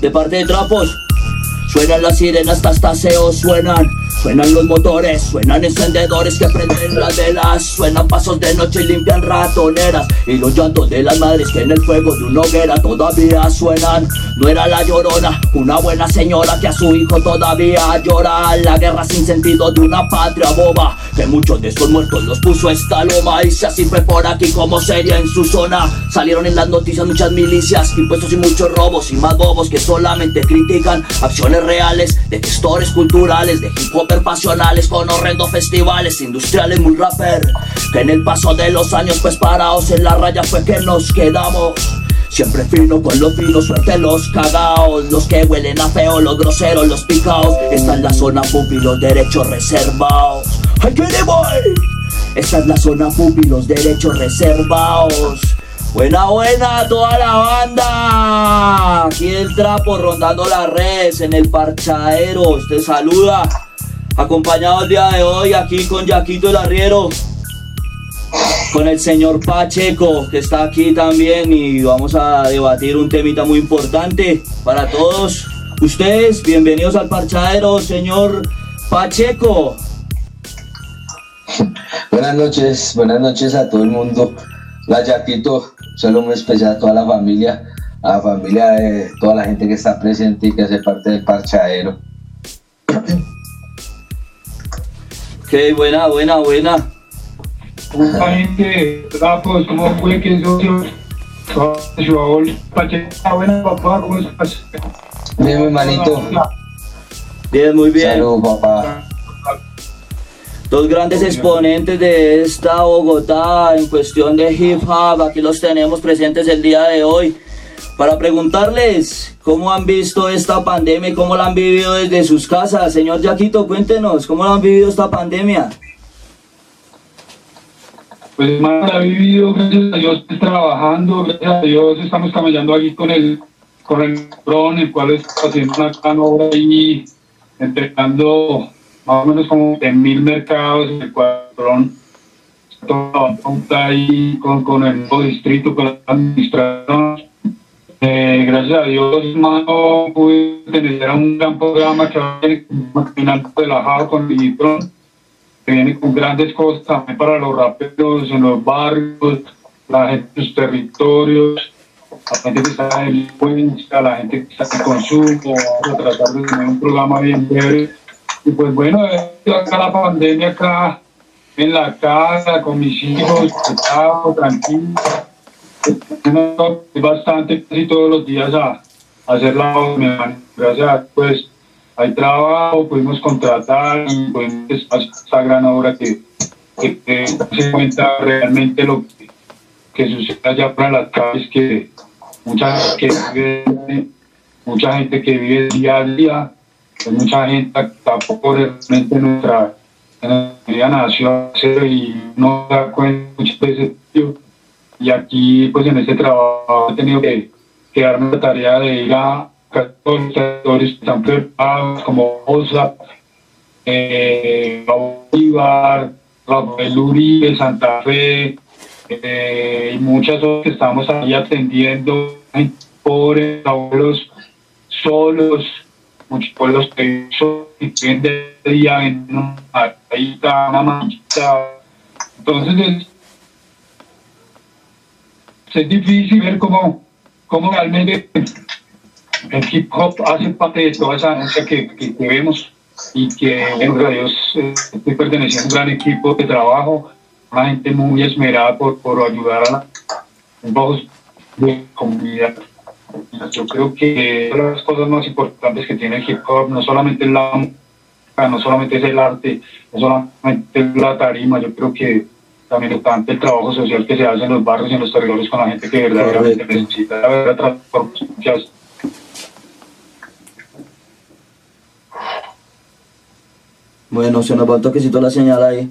De parte de trapos, suenan las sirenas, hasta suenan. Suenan los motores, suenan encendedores que prenden las velas. Suenan pasos de noche y limpian ratoneras. Y los llantos de las madres que en el fuego de una hoguera todavía suenan. No era la llorona, una buena señora que a su hijo todavía llora. La guerra sin sentido de una patria boba Que muchos de esos muertos los puso esta loma. Y si así fue por aquí como sería en su zona. Salieron en las noticias muchas milicias, impuestos y muchos robos Y más bobos que solamente critican. Acciones reales De gestores culturales, de hip hop pasionales con horrendos festivales industriales muy rapper Que en el paso de los años pues parados en la raya fue que nos quedamos Siempre fino con los finos, suerte los cagaos Los que huelen a feo, los groseros, los picaos Esta es la zona pupi, los derechos reservados ¡Ay, qué boy! Esta es la zona pupi, los derechos reservados Buena, buena, toda la banda. Aquí el trapo rondando las redes en el parchadero. Te saluda acompañado el día de hoy aquí con Yaquito el Arriero, con el señor Pacheco que está aquí también y vamos a debatir un temita muy importante para todos ustedes. Bienvenidos al parchadero, señor Pacheco. Buenas noches, buenas noches a todo el mundo. La Yaquito, solo muy especial a toda la familia, a la familia de toda la gente que está presente y que hace parte del parchadero. Qué buena, buena, buena. Gente, pues, ¿cómo fue que socio? Pacheca, buena papá, ¿cómo estás? Bien, mi manito. Bien, muy bien. Salud, papá. Dos grandes exponentes de esta Bogotá en cuestión de hip hop, aquí los tenemos presentes el día de hoy para preguntarles cómo han visto esta pandemia y cómo la han vivido desde sus casas. Señor Yaquito, cuéntenos, ¿cómo la han vivido esta pandemia? Pues más ha vivido, gracias a Dios, trabajando, gracias a Dios estamos caminando aquí con el con el dron, el cual está haciendo una gran obra ahí, entregando más o menos como en mil mercados, el cual el está ahí con, con el nuevo distrito, con la administración eh, gracias a Dios, hermano, pude tener un gran programa que viene caminando relajado con el que viene con grandes cosas también para los raperos en los barrios, la gente en sus territorios, la gente que está en delincuencia, la gente que está en consumo, vamos a tratar de tener un programa bien breve. Y pues bueno, acá la pandemia acá en la casa, con mis hijos, tranquilo bastante casi todos los días a, hacer la gracias pues hay trabajo, pudimos contratar y pudimos esta gran obra que, se cuenta realmente lo que, sucede allá para las calles, que mucha, que vive, mucha gente que vive día a día, mucha gente que tampoco realmente nuestra, nuestra nación y no da cuenta muchas veces y aquí, pues en este trabajo he tenido que, darme la tarea de ir a sectores están preparados, como OSA, eh, Bolívar, Rafael Uribe, Santa Fe, eh, y muchas otras que estamos ahí atendiendo, pobres, abuelos solos, muchos pueblos que viven de día en una una manchita. Entonces, es difícil ver cómo, cómo realmente el hip hop hace parte de toda esa anuncia que, que, vemos y que, en a Dios, eh, estoy perteneciendo a un gran equipo de trabajo, una gente muy esmerada por, por ayudar a la de comunidad. Yo creo que una de las cosas más importantes que tiene el hip hop no solamente es la no solamente es el arte, no solamente es la tarima, yo creo que también importante el trabajo social que se hace en los barrios y en los territorios con la gente que verdaderamente necesita la verdadera transformación. Bueno, se nos va un toquecito la señal ahí.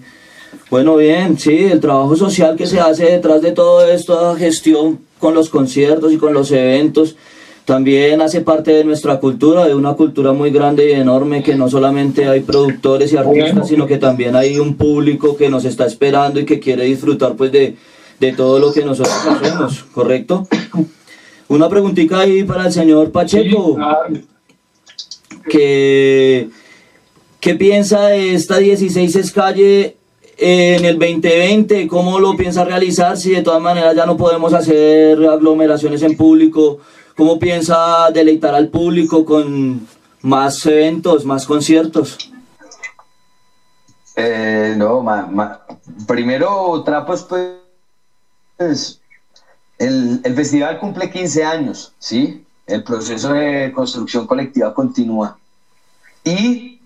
Bueno, bien, sí, el trabajo social que se hace detrás de todo esto, gestión con los conciertos y con los eventos, también hace parte de nuestra cultura, de una cultura muy grande y enorme, que no solamente hay productores y artistas, sino que también hay un público que nos está esperando y que quiere disfrutar pues de, de todo lo que nosotros hacemos, ¿correcto? Una preguntita ahí para el señor Pacheco. Que, ¿Qué piensa de esta 16 es calle en el 2020? ¿Cómo lo piensa realizar si de todas maneras ya no podemos hacer aglomeraciones en público? ¿Cómo piensa deleitar al público con más eventos, más conciertos? Eh, no, primero Trapos pues el, festival cumple 15 años, ¿sí? El proceso de construcción colectiva continúa. Y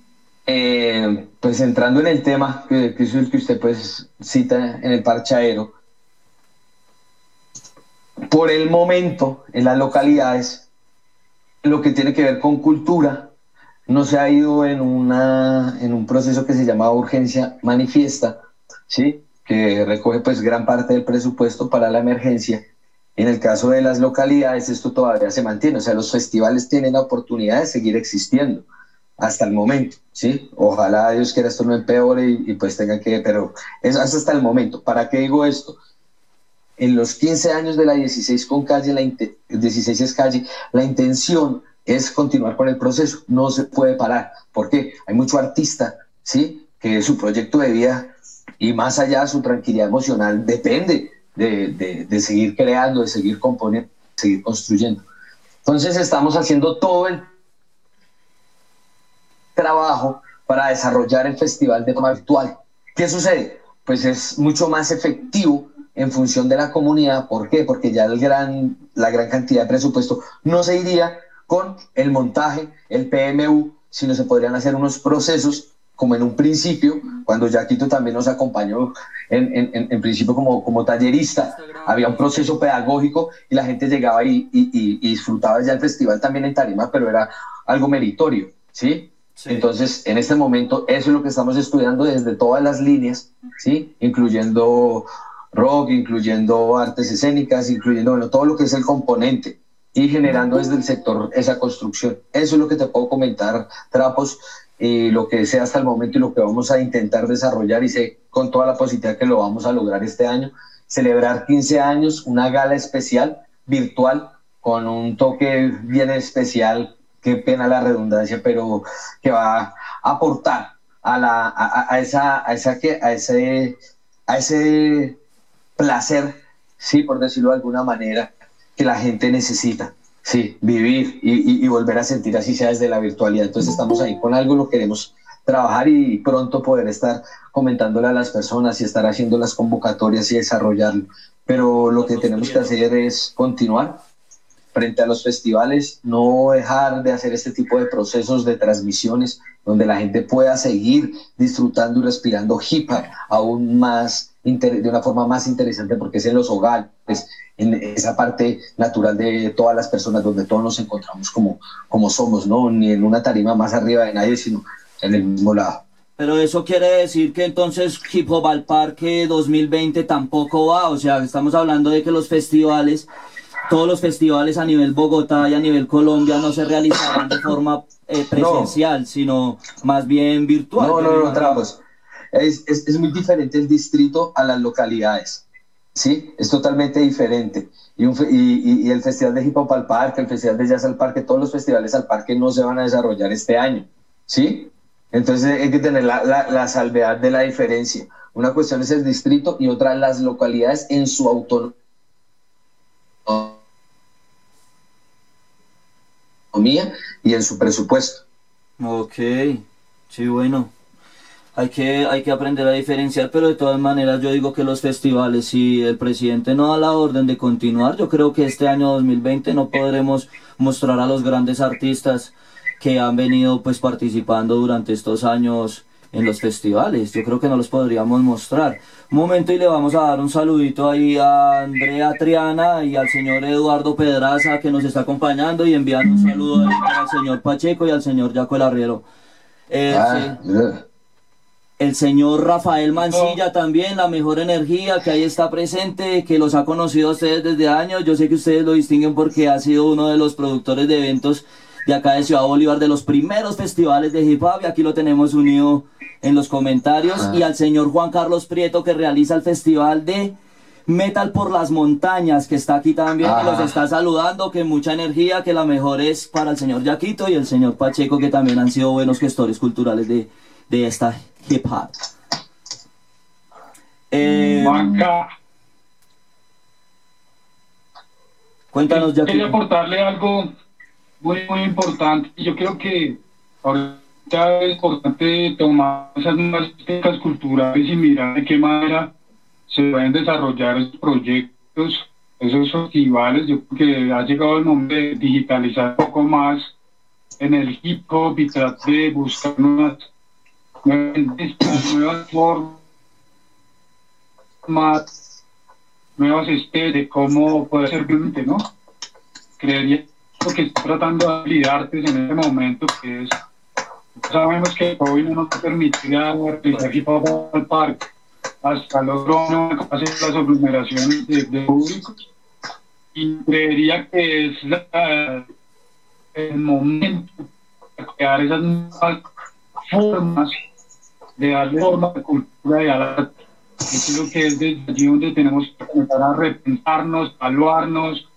eh, pues entrando en el tema, que, el que usted pues cita en el parchaero, por el momento en las localidades, lo que tiene que ver con cultura, no se ha ido en, una, en un proceso que se llama urgencia manifiesta, ¿sí? que recoge pues gran parte del presupuesto para la emergencia en el caso de las localidades, esto todavía se mantiene, o sea, los festivales tienen la oportunidad de seguir existiendo hasta el momento, ¿sí? Ojalá Dios quiera esto no empeore y, pues tenga que, pero es hasta el momento. ¿Para qué digo esto? En los 15 años de la 16 con calle, la 16 es calle, la intención es continuar con el proceso, no se puede parar. ¿Por qué? Hay mucho artista, ¿sí? Que su proyecto de vida y más allá su tranquilidad emocional depende de, seguir creando, de seguir componiendo, de seguir construyendo. Entonces estamos haciendo todo el trabajo para desarrollar el festival de forma virtual. ¿Qué sucede? Pues es mucho más efectivo en función de la comunidad. ¿Por qué? Porque ya el gran, la gran cantidad de presupuesto no se iría con el montaje, el PMU, sino se podrían hacer unos procesos como en un principio, cuando Jaquito también nos acompañó en, en, en, principio como, como tallerista, había un proceso pedagógico y la gente llegaba y, y, disfrutaba ya el festival también en Tarima, pero era algo meritorio, ¿sí? Entonces, en este momento, eso es lo que estamos estudiando desde todas las líneas, ¿sí? Incluyendo rock, incluyendo artes escénicas, incluyendo, bueno, todo lo que es el componente y generando desde el sector esa construcción. Eso es lo que te puedo comentar, Trapos, y lo que sea hasta el momento y lo que vamos a intentar desarrollar y sé con toda la posibilidad que lo vamos a lograr este año, celebrar 15 años, una gala especial virtual con un toque bien especial, qué pena la redundancia, pero que va a aportar a, la, a, esa, a, esa, a, ese, a ese placer, sí, por decirlo de alguna manera, que la gente necesita. Sí, vivir y, volver a sentir así sea desde la virtualidad. Entonces estamos ahí con algo, lo queremos trabajar y pronto poder estar comentándole a las personas y estar haciendo las convocatorias y desarrollarlo. Pero lo que tenemos que hacer es continuar frente a los festivales, no dejar de hacer este tipo de procesos de transmisiones donde la gente pueda seguir disfrutando y respirando hip hop aún más de una forma más interesante porque es en los hogares, en esa parte natural de todas las personas donde todos nos encontramos como, como somos, ¿no? Ni en una tarima más arriba de nadie, sino en el mismo lado. Pero eso quiere decir que entonces Hip Hop al Parque 2020 tampoco va, o sea, estamos hablando de que los festivales, todos los festivales a nivel Bogotá y a nivel Colombia no se realizarán de forma eh, presencial, sino más bien virtual. No, no, no, tramos. Es, es, es muy diferente el distrito a las localidades. ¿sí? Es totalmente diferente. Y, y, y, el Festival de Hip Hop al Parque, el Festival de Jazz al Parque, todos los festivales al parque no se van a desarrollar este año, ¿sí? Entonces hay que tener la, la, la salvedad de la diferencia. Una cuestión es el distrito y otra las localidades en su autonomía y en su presupuesto. Ok, sí, bueno hay que, hay que aprender a diferenciar, pero de todas maneras yo digo que los festivales, si el presidente no da la orden de continuar, yo creo que este año 2020 no podremos mostrar a los grandes artistas que han venido pues participando durante estos años en los festivales. Yo creo que no los podríamos mostrar. Un momento y le vamos a dar un saludito ahí a Andrea Triana y al señor Eduardo Pedraza que nos está acompañando y enviar un saludo al señor Pacheco y al señor Jaco El Arriero. Eh, ah, El señor Rafael Mancilla también, la mejor energía que ahí está presente, que los ha conocido a ustedes desde años. Yo sé que ustedes lo distinguen porque ha sido uno de los productores de eventos de acá de Ciudad Bolívar, de los primeros festivales de hip hop, y aquí lo tenemos unido en los comentarios. Ah. Y al señor Juan Carlos Prieto, que realiza el festival de Metal por las Montañas, que está aquí también y los Ah. está saludando, que mucha energía, que la mejor es para el señor Yaquito y el señor Pacheco, que también han sido buenos gestores culturales de, de esta hip hop. Eh, cuéntanos, quería Yaquito. aportarle algo muy, muy importante. Yo creo que ahorita es importante tomar esas nuevas técnicas culturales y mirar de qué manera se pueden desarrollar esos proyectos, esos festivales. Yo creo que ha llegado el momento de digitalizar un poco más en el hip hop y tratar de buscar nuevas, nuevas, formas, nuevas especies de cómo poder ser ¿no? Creería que está tratando de habilidades en este momento, que es, sabemos que hoy no nos permitirá realizar al parque, hasta los drones, hacer las aglomeraciones de, de público, y creería que es el momento de crear esas nuevas formas de darle forma a la cultura y arte. Yo creo que es desde allí donde tenemos que comenzar a repensarnos, evaluarnos,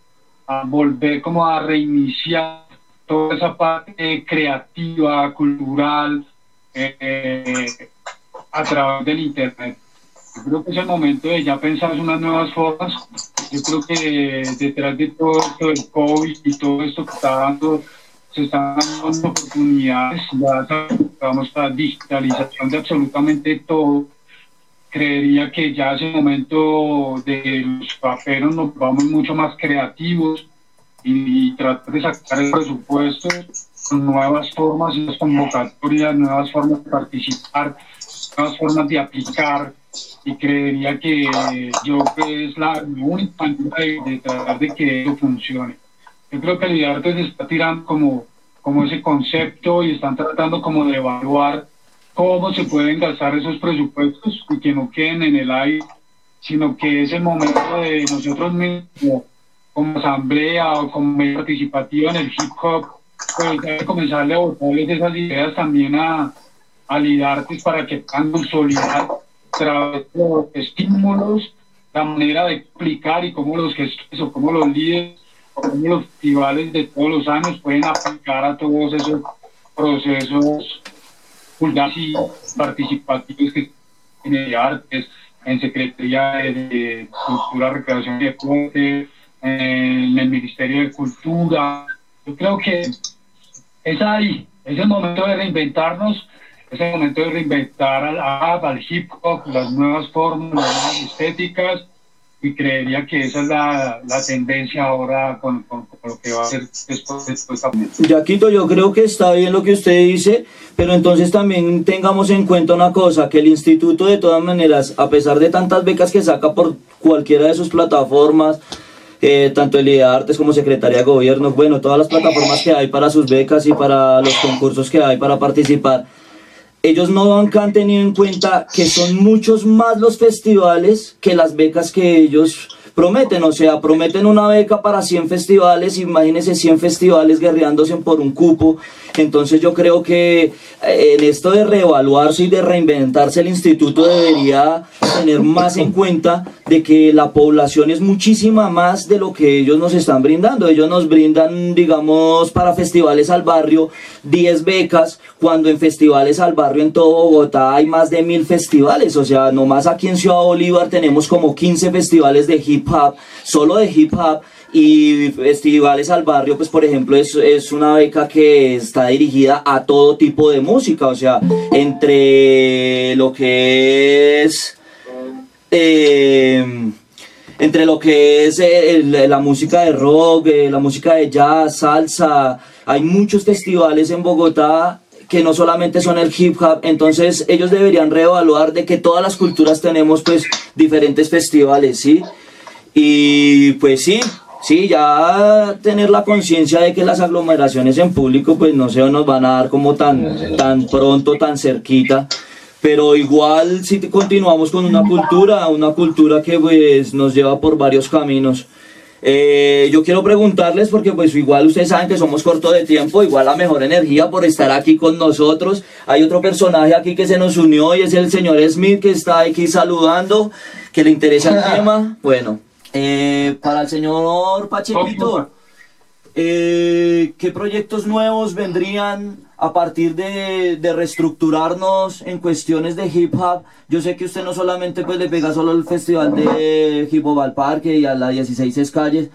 a volver como a reiniciar toda esa parte creativa, cultural, eh, a través del Internet. Yo creo que es el momento de ya pensar en unas nuevas formas. Yo creo que detrás de todo esto del COVID y todo esto que está dando, se están dando oportunidades, ya vamos a digitalización de absolutamente todo creería que ya es el momento de los paperos nos vamos mucho más creativos y, tratar de sacar el presupuesto con nuevas formas, nuevas convocatorias, nuevas formas de participar, nuevas formas de aplicar y creería que yo que es la única manera de, de tratar de que eso funcione. Yo creo que el IDARTE se está tirando como, como ese concepto y están tratando como de evaluar cómo se pueden gastar esos presupuestos y que no queden en el aire, sino que es el momento de nosotros mismos, como asamblea o como medio participativo en el hip hop, pues hay que comenzar a botarles esas ideas también a, a lidartes para que puedan consolidar a través de los estímulos la manera de explicar y cómo los gestores o cómo los líderes los festivales de todos los años pueden aplicar a todos esos procesos y participativos que tiene artes, en Secretaría de Cultura, Recreación y Deporte, en el Ministerio de Cultura. Yo creo que es ahí, es el momento de reinventarnos, es el momento de reinventar al, al hip hop, las nuevas formas, las nuevas estéticas, y creería que esa es la, la tendencia ahora con, con, lo que va a ser después de esta Yaquito, yo creo que está bien lo que usted dice, pero entonces también tengamos en cuenta una cosa, que el instituto de todas maneras, a pesar de tantas becas que saca por cualquiera de sus plataformas, eh, tanto el Artes como Secretaría de Gobierno, bueno, todas las plataformas que hay para sus becas y para los concursos que hay para participar, ellos no han tenido en cuenta que son muchos más los festivales que las becas que ellos prometen, o sea, prometen una beca para 100 festivales, imagínense 100 festivales guerreándose por un cupo, entonces yo creo que en esto de reevaluarse y de reinventarse el instituto debería tener más en cuenta de que la población es muchísima más de lo que ellos nos están brindando, ellos nos brindan, digamos, para festivales al barrio 10 becas, cuando en festivales al barrio en todo Bogotá hay más de mil festivales, o sea, nomás aquí en Ciudad Bolívar tenemos como 15 festivales de hip hop, solo de hip hop, y festivales al barrio, pues por ejemplo es, es una beca que está dirigida a todo tipo de música, o sea, entre lo que es... Eh, entre lo que es el, la música de rock, eh, la música de jazz, salsa, hay muchos festivales en Bogotá que no solamente son el hip hop, entonces ellos deberían reevaluar de que todas las culturas tenemos pues diferentes festivales, ¿sí? Y pues sí, sí, ya tener la conciencia de que las aglomeraciones en público pues no se nos van a dar como tan, tan pronto, tan cerquita, pero igual si continuamos con una cultura, una cultura que pues nos lleva por varios caminos. Eh, yo quiero preguntarles porque pues igual ustedes saben que somos corto de tiempo, igual la mejor energía por estar aquí con nosotros. Hay otro personaje aquí que se nos unió y es el señor Smith que está aquí saludando, que le interesa el tema. Bueno, eh, para el señor Pachequito, eh, ¿qué proyectos nuevos vendrían a partir de, de, reestructurarnos en cuestiones de hip hop, yo sé que usted no solamente pues le pega solo el festival de hip hop al parque y a las 16 calles,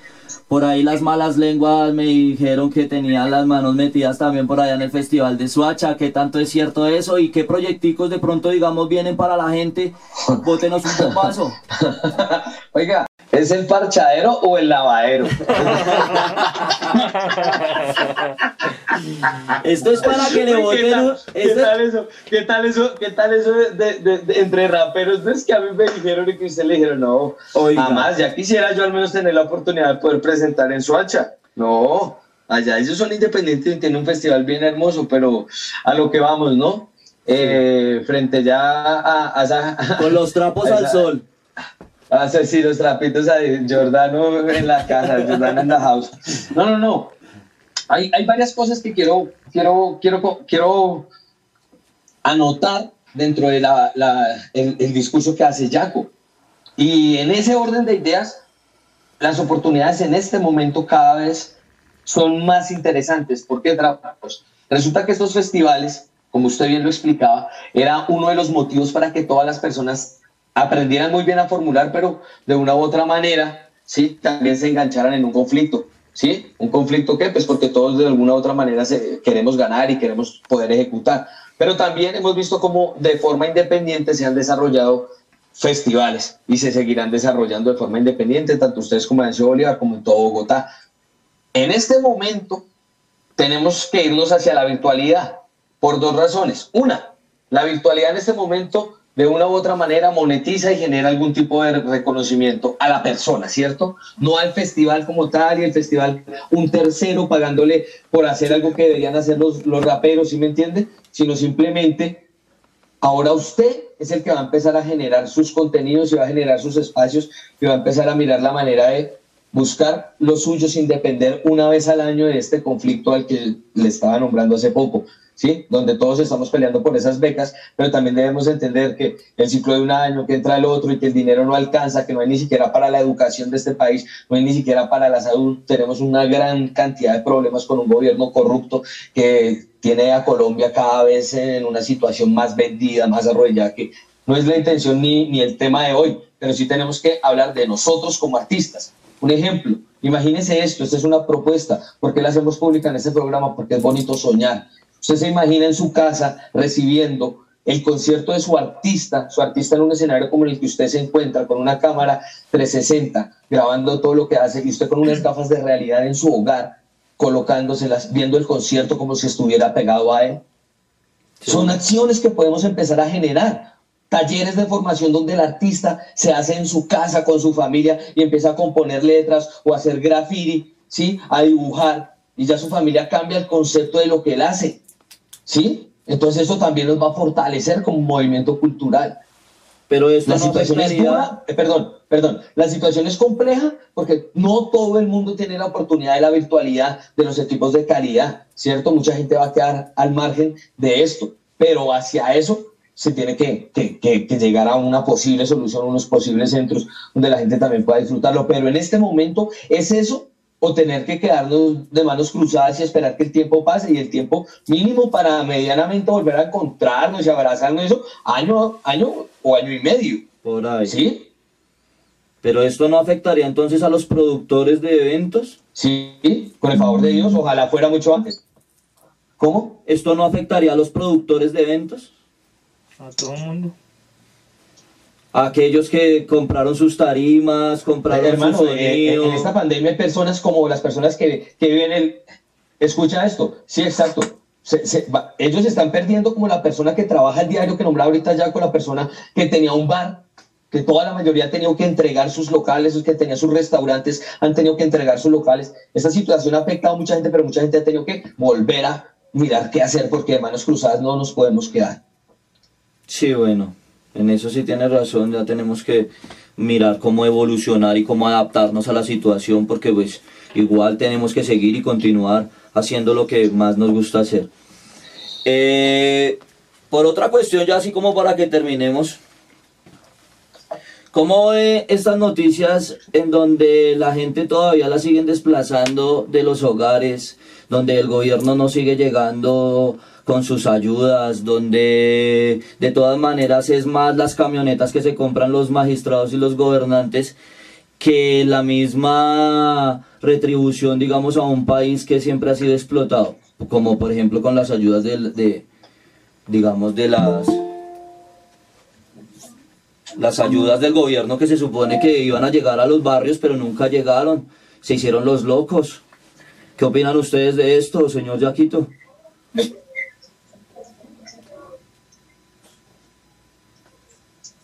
por ahí las malas lenguas me dijeron que tenían las manos metidas también por allá en el festival de Suacha, ¿qué tanto es cierto eso? ¿Y qué proyecticos de pronto digamos vienen para la gente? Bótenos un paso. Oiga, ¿Es el parchadero o el lavadero? Esto es para que le voten. ¿Qué, tal eso? ¿Qué tal eso? ¿Qué tal eso de, entre raperos? No es que a mí me dijeron y que usted le dijeron, no, Oiga. jamás, ya quisiera yo al menos tener la oportunidad de poder presentar en Suacha. No, allá ellos son independientes y tienen un festival bien hermoso, pero a lo que vamos, ¿no? Eh, frente ya a, a, Con los trapos al sol. Ah, sí, los trapitos a Jordano en la casa, Jordano en la house. No, no, no. Hay, hay varias cosas que quiero, quiero, quiero, quiero anotar dentro de la, la, el, el, discurso que hace Jaco. Y en ese orden de ideas, las oportunidades en este momento cada vez son más interesantes. ¿Por qué? Pues resulta que estos festivales, como usted bien lo explicaba, era uno de los motivos para que todas las personas aprendieran muy bien a formular, pero de una u otra manera, ¿sí? También se engancharan en un conflicto, ¿sí? ¿Un conflicto qué? Pues porque todos de alguna u otra manera queremos ganar y queremos poder ejecutar. Pero también hemos visto cómo de forma independiente se han desarrollado festivales y se seguirán desarrollando de forma independiente, tanto ustedes como en Ciudad Bolívar como en todo Bogotá. En este momento tenemos que irnos hacia la virtualidad por dos razones. Una, la virtualidad en este momento de una u otra manera monetiza y genera algún tipo de reconocimiento a la persona, ¿cierto? No al festival como tal y el festival un tercero pagándole por hacer algo que deberían hacer los, los raperos, ¿sí me entiende? Sino simplemente ahora usted es el que va a empezar a generar sus contenidos y va a generar sus espacios y va a empezar a mirar la manera de buscar lo suyo sin depender una vez al año de este conflicto al que le estaba nombrando hace poco. ¿Sí? Donde todos estamos peleando por esas becas, pero también debemos entender que el ciclo de un año, que entra el otro y que el dinero no alcanza, que no hay ni siquiera para la educación de este país, no hay ni siquiera para la salud. Tenemos una gran cantidad de problemas con un gobierno corrupto que tiene a Colombia cada vez en una situación más vendida, más arrollada, que no es la intención ni, ni el tema de hoy, pero sí tenemos que hablar de nosotros como artistas. Un ejemplo, imagínense esto, esta es una propuesta, ¿por qué la hacemos pública en este programa? Porque es bonito soñar. Usted se imagina en su casa recibiendo el concierto de su artista, su artista en un escenario como el que usted se encuentra, con una cámara 360, grabando todo lo que hace, y usted con unas gafas de realidad en su hogar, colocándoselas, viendo el concierto como si estuviera pegado a él. Son acciones que podemos empezar a generar. Talleres de formación donde el artista se hace en su casa con su familia y empieza a componer letras o a hacer graffiti, ¿sí? a dibujar, y ya su familia cambia el concepto de lo que él hace. ¿Sí? Entonces eso también nos va a fortalecer como movimiento cultural. Pero esto la situación es dura, eh, perdón, perdón, la situación es compleja porque no todo el mundo tiene la oportunidad de la virtualidad de los equipos de calidad, ¿cierto? Mucha gente va a quedar al margen de esto, pero hacia eso se tiene que, que, que, que, llegar a una posible solución, unos posibles centros donde la gente también pueda disfrutarlo. Pero en este momento es eso o tener que quedarnos de manos cruzadas y esperar que el tiempo pase y el tiempo mínimo para medianamente volver a encontrarnos y abrazarnos eso, año, año o año y medio. Por ahí. ¿Sí? Pero esto no afectaría entonces a los productores de eventos? Sí, con el favor de Dios, ojalá fuera mucho antes. ¿Cómo? ¿Esto no afectaría a los productores de eventos? A todo el mundo aquellos que compraron sus tarimas, compraron hermano, su eh, en esta pandemia hay personas como las personas que, que viven el... Escucha esto, sí, exacto. ellos están perdiendo como la persona que trabaja el diario que nombraba ahorita ya con la persona que tenía un bar, que toda la mayoría ha tenido que entregar sus locales, que tenían sus restaurantes han tenido que entregar sus locales. Esta situación ha afectado a mucha gente, pero mucha gente ha tenido que volver a mirar qué hacer porque de manos cruzadas no nos podemos quedar. Sí, bueno, en eso sí tiene razón, ya tenemos que mirar cómo evolucionar y cómo adaptarnos a la situación, porque pues igual tenemos que seguir y continuar haciendo lo que más nos gusta hacer. Eh, por otra cuestión, ya así como para que terminemos, ¿cómo ve estas noticias en donde la gente todavía la siguen desplazando de los hogares, donde el gobierno no sigue llegando con sus ayudas, donde de todas maneras es más las camionetas que se compran los magistrados y los gobernantes que la misma retribución, digamos, a un país que siempre ha sido explotado, como por ejemplo con las ayudas de, digamos, de las las ayudas del gobierno que se supone que iban a llegar a los barrios, pero nunca llegaron, se hicieron los locos. ¿Qué opinan ustedes de esto, señor Yaquito?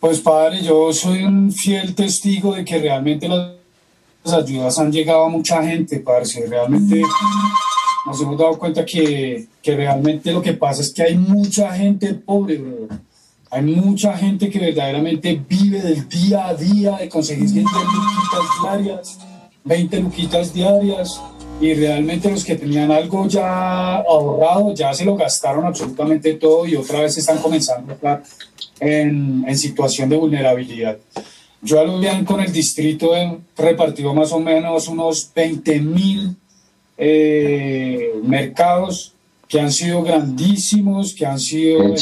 Pues padre, yo soy un fiel testigo de que realmente las ayudas han llegado a mucha gente, parce. Realmente nos hemos dado cuenta que, que realmente lo que pasa es que hay mucha gente pobre, bro. Hay mucha gente que verdaderamente vive del día a día, de conseguir 10 luquitas diarias, 20 luquitas diarias, y realmente los que tenían algo ya ahorrado ya se lo gastaron absolutamente todo y otra vez están comenzando a en, en situación de vulnerabilidad. Yo al bien con el distrito he repartido más o menos unos 20 mil eh, mercados que han sido grandísimos, que han sido...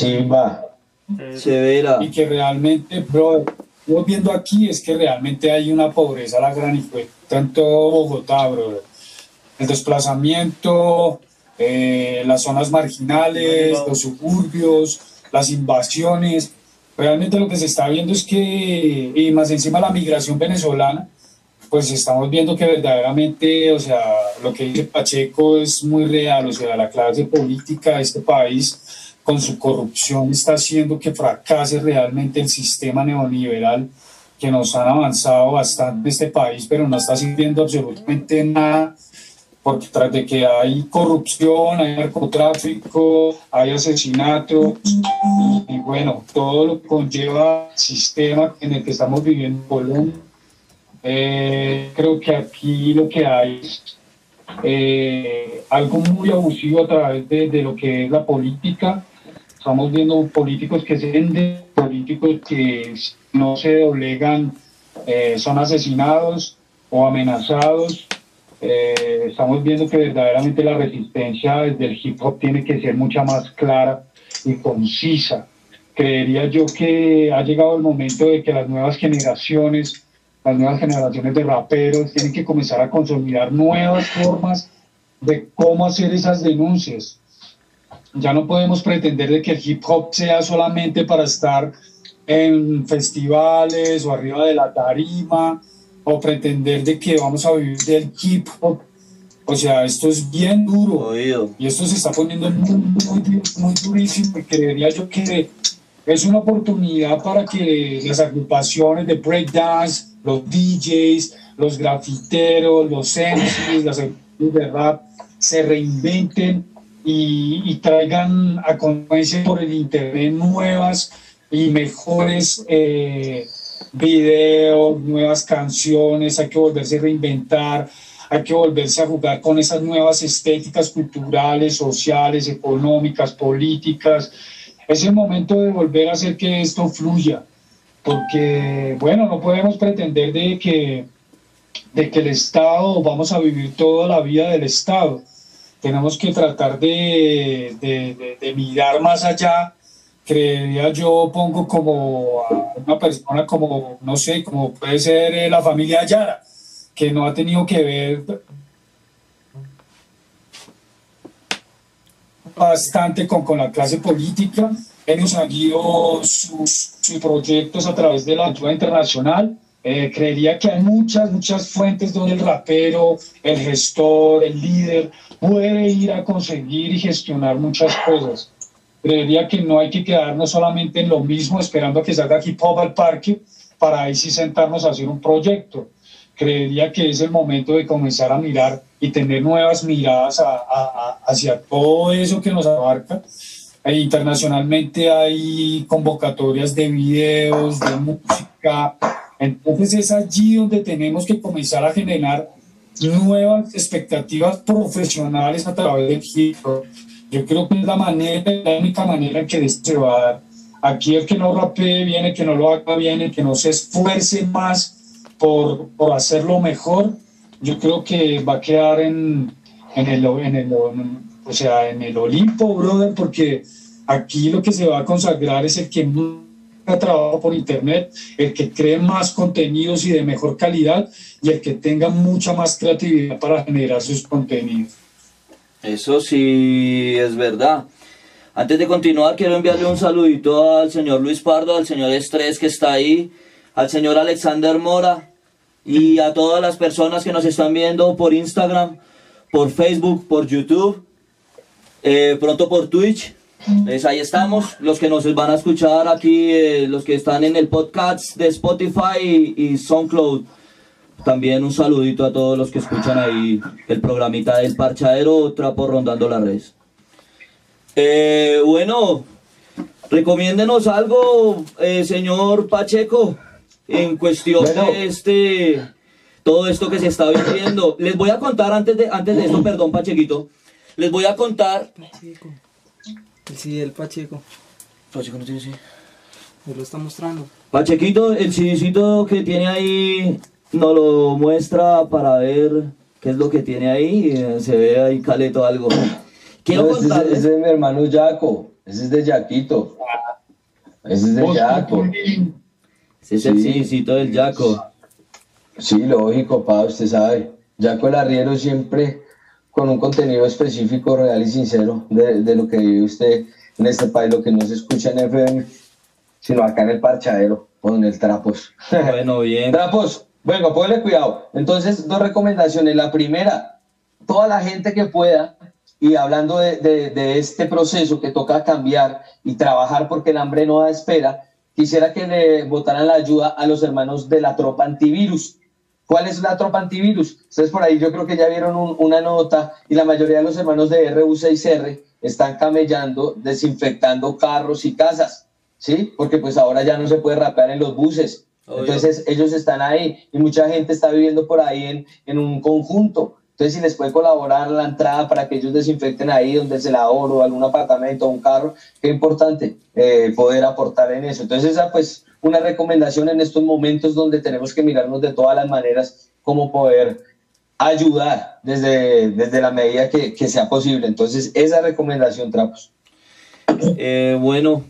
Severa. Y que realmente, bro, lo viendo aquí es que realmente hay una pobreza la gran y fue tanto Bogotá, bro. El desplazamiento, eh, las zonas marginales, los suburbios, las invasiones. Realmente lo que se está viendo es que, y más encima la migración venezolana, pues estamos viendo que verdaderamente, o sea, lo que dice Pacheco es muy real, o sea, la clase política de este país con su corrupción está haciendo que fracase realmente el sistema neoliberal que nos han avanzado bastante este país, pero no está sirviendo absolutamente nada, porque tras de que hay corrupción, hay narcotráfico, hay asesinato, y, bueno, todo lo que conlleva el sistema en el que estamos viviendo en eh, creo que aquí lo que hay es eh, algo muy abusivo a través de, de, lo que es la política. Estamos viendo políticos que se venden, políticos que no se doblegan, eh, son asesinados o amenazados. Eh, estamos viendo que verdaderamente la resistencia desde el hip hop tiene que ser mucha más clara y concisa. Creería yo que ha llegado el momento de que las nuevas generaciones las nuevas generaciones de raperos tienen que comenzar a consolidar nuevas formas de cómo hacer esas denuncias. Ya no podemos pretender de que el hip hop sea solamente para estar en festivales o arriba de la tarima o pretender de que vamos a vivir del hip hop. O sea, esto es bien duro Oído. y esto se está poniendo muy, muy, muy durísimo y creería yo que es una oportunidad para que las agrupaciones de breakdance, los DJs, los grafiteros, los MCs, las de rap se reinventen y, y, traigan a consecuencia por el internet nuevas y mejores eh, videos, nuevas canciones, hay que volverse a reinventar, hay que volverse a jugar con esas nuevas estéticas culturales, sociales, económicas, políticas. Es el momento de volver a hacer que esto fluya porque, bueno, no podemos pretender de que, de que el Estado, vamos a vivir toda la vida del Estado. Tenemos que tratar de, de, de, de mirar más allá. Creería yo, pongo como a una persona como, no sé, como puede ser eh, la familia Ayala, que no ha tenido que ver bastante con, con la clase política, hemos sus, sus, proyectos a través de la ayuda internacional. Eh, creería que hay muchas, muchas fuentes donde el rapero, el gestor, el líder puede ir a conseguir y gestionar muchas cosas. Creería que no hay que quedarnos solamente en lo mismo esperando a que salga hip hop al parque para ahí sí sentarnos a hacer un proyecto. Creería que es el momento de comenzar a mirar y tener nuevas miradas a, hacia todo eso que nos abarca E internacionalmente hay convocatorias de videos, de música. Entonces es allí donde tenemos que comenzar a generar nuevas expectativas profesionales a través del hip Yo creo que es la manera, la única manera en que se va a dar. Aquí el que no rapee bien, el que no lo haga bien, el que no se esfuerce más por, por hacerlo mejor, yo creo que va a quedar en, en el, en el, o sea, en el Olimpo, brother, porque aquí lo que se va a consagrar es el que trabaja por internet, el que cree más contenidos y de mejor calidad y el que tenga mucha más creatividad para generar sus contenidos. Eso sí es verdad. Antes de continuar, quiero enviarle un saludito al señor Luis Pardo, al señor Estrés que está ahí, al señor Alexander Mora y a todas las personas que nos están viendo por Instagram, por Facebook, por YouTube, eh, pronto por Twitch. Pues ahí estamos, los que nos van a escuchar aquí, eh, los que están en el podcast de Spotify y, y, SoundCloud. También un saludito a todos los que escuchan ahí el programita del Parchadero Trapo Rondando la Red. Eh, bueno, recomiéndenos algo, eh, señor Pacheco, en cuestión de este, todo esto que se está viviendo. Les voy a contar antes de, antes de esto, perdón, Pachequito, les voy a contar. Pacheco. El CD del Pacheco. Pacheco no tiene CD. Me lo está mostrando. Pachequito, el CDcito que tiene ahí, nos lo muestra para ver qué es lo que tiene ahí. eh, Se ve ahí caleto algo. Quiero No, ese, es- contarles. ese es mi hermano Jaco. Ese es de Jaquito. Ese es de. Populi, Ese es el Sí. CDcito del Jaco. Sí, lógico, pa, usted sabe. Jaco el arriero siempre con un contenido específico, real y sincero de, de lo que vive usted en este país, lo que no se escucha en FM, sino acá en el parchadero o en el trapos. Bueno, bien. Trapos, bueno, ponle cuidado. Entonces, dos recomendaciones. La primera, toda la gente que pueda, y hablando de, este proceso que toca cambiar y trabajar porque el hambre no da espera, quisiera que le votaran la ayuda a los hermanos de la tropa antivirus. ¿Cuál es la tropa antivirus? Ustedes por ahí yo creo que ya vieron un- una nota y la mayoría de los hermanos de RU6R están camellando, desinfectando carros y casas, ¿sí? Porque pues ahora ya no se puede rapear en los buses. Obvio. Entonces ellos están ahí y mucha gente está viviendo por ahí en, en un conjunto. Entonces si les puede colaborar la entrada para que ellos desinfecten ahí donde se la oro, algún apartamento, un carro, qué importante eh, poder aportar en eso. Entonces esa pues una recomendación en estos momentos donde tenemos que mirarnos de todas las maneras cómo poder ayudar desde, desde la medida que, que sea posible. Entonces esa recomendación, Trapos. Eh, bueno,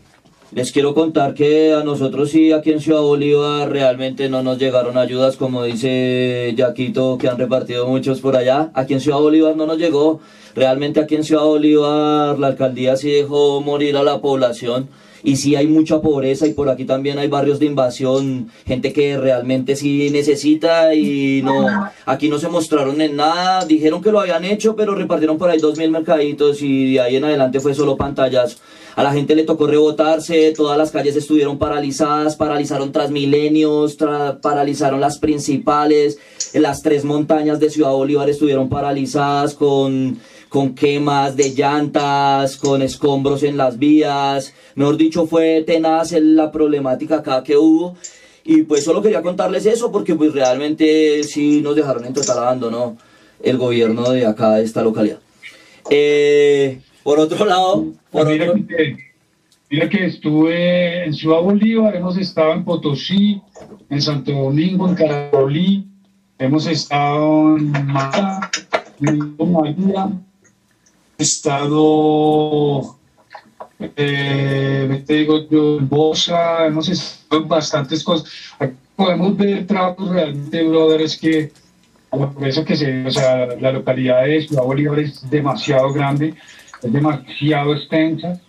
les quiero contar que a nosotros sí, aquí en Ciudad Bolívar, realmente no nos llegaron ayudas, como dice Yaquito, que han repartido muchos por allá. Aquí en Ciudad Bolívar no nos llegó. Realmente aquí en Ciudad Bolívar la alcaldía sí dejó morir a la población. Y sí hay mucha pobreza y por aquí también hay barrios de invasión, gente que realmente sí necesita y no, aquí no se mostraron en nada, dijeron que lo habían hecho, pero repartieron por ahí dos mil mercaditos y de ahí en adelante fue solo pantallazo. A la gente le tocó rebotarse, todas las calles estuvieron paralizadas, paralizaron Transmilenios, tra- paralizaron las principales, las tres montañas de Ciudad Bolívar estuvieron paralizadas con, con quemas de llantas, con escombros en las vías. Mejor dicho, fue tenaz la problemática acá que hubo. Y pues solo quería contarles eso porque pues realmente sí nos dejaron en total abandono el gobierno de acá, de esta localidad. Eh, por otro lado, por mira, otro, que, mira que estuve en Ciudad Bolívar, hemos estado en Potosí, en Santo Domingo, en Carolí, hemos estado en Mata, en María, estado, eh, te digo yo, en Bosa, hemos estado en bastantes cosas. Aquí podemos ver trabajos realmente, brother, es que que se, o sea, la localidad de Ciudad Bolívar es demasiado grande, es demasiado extensa,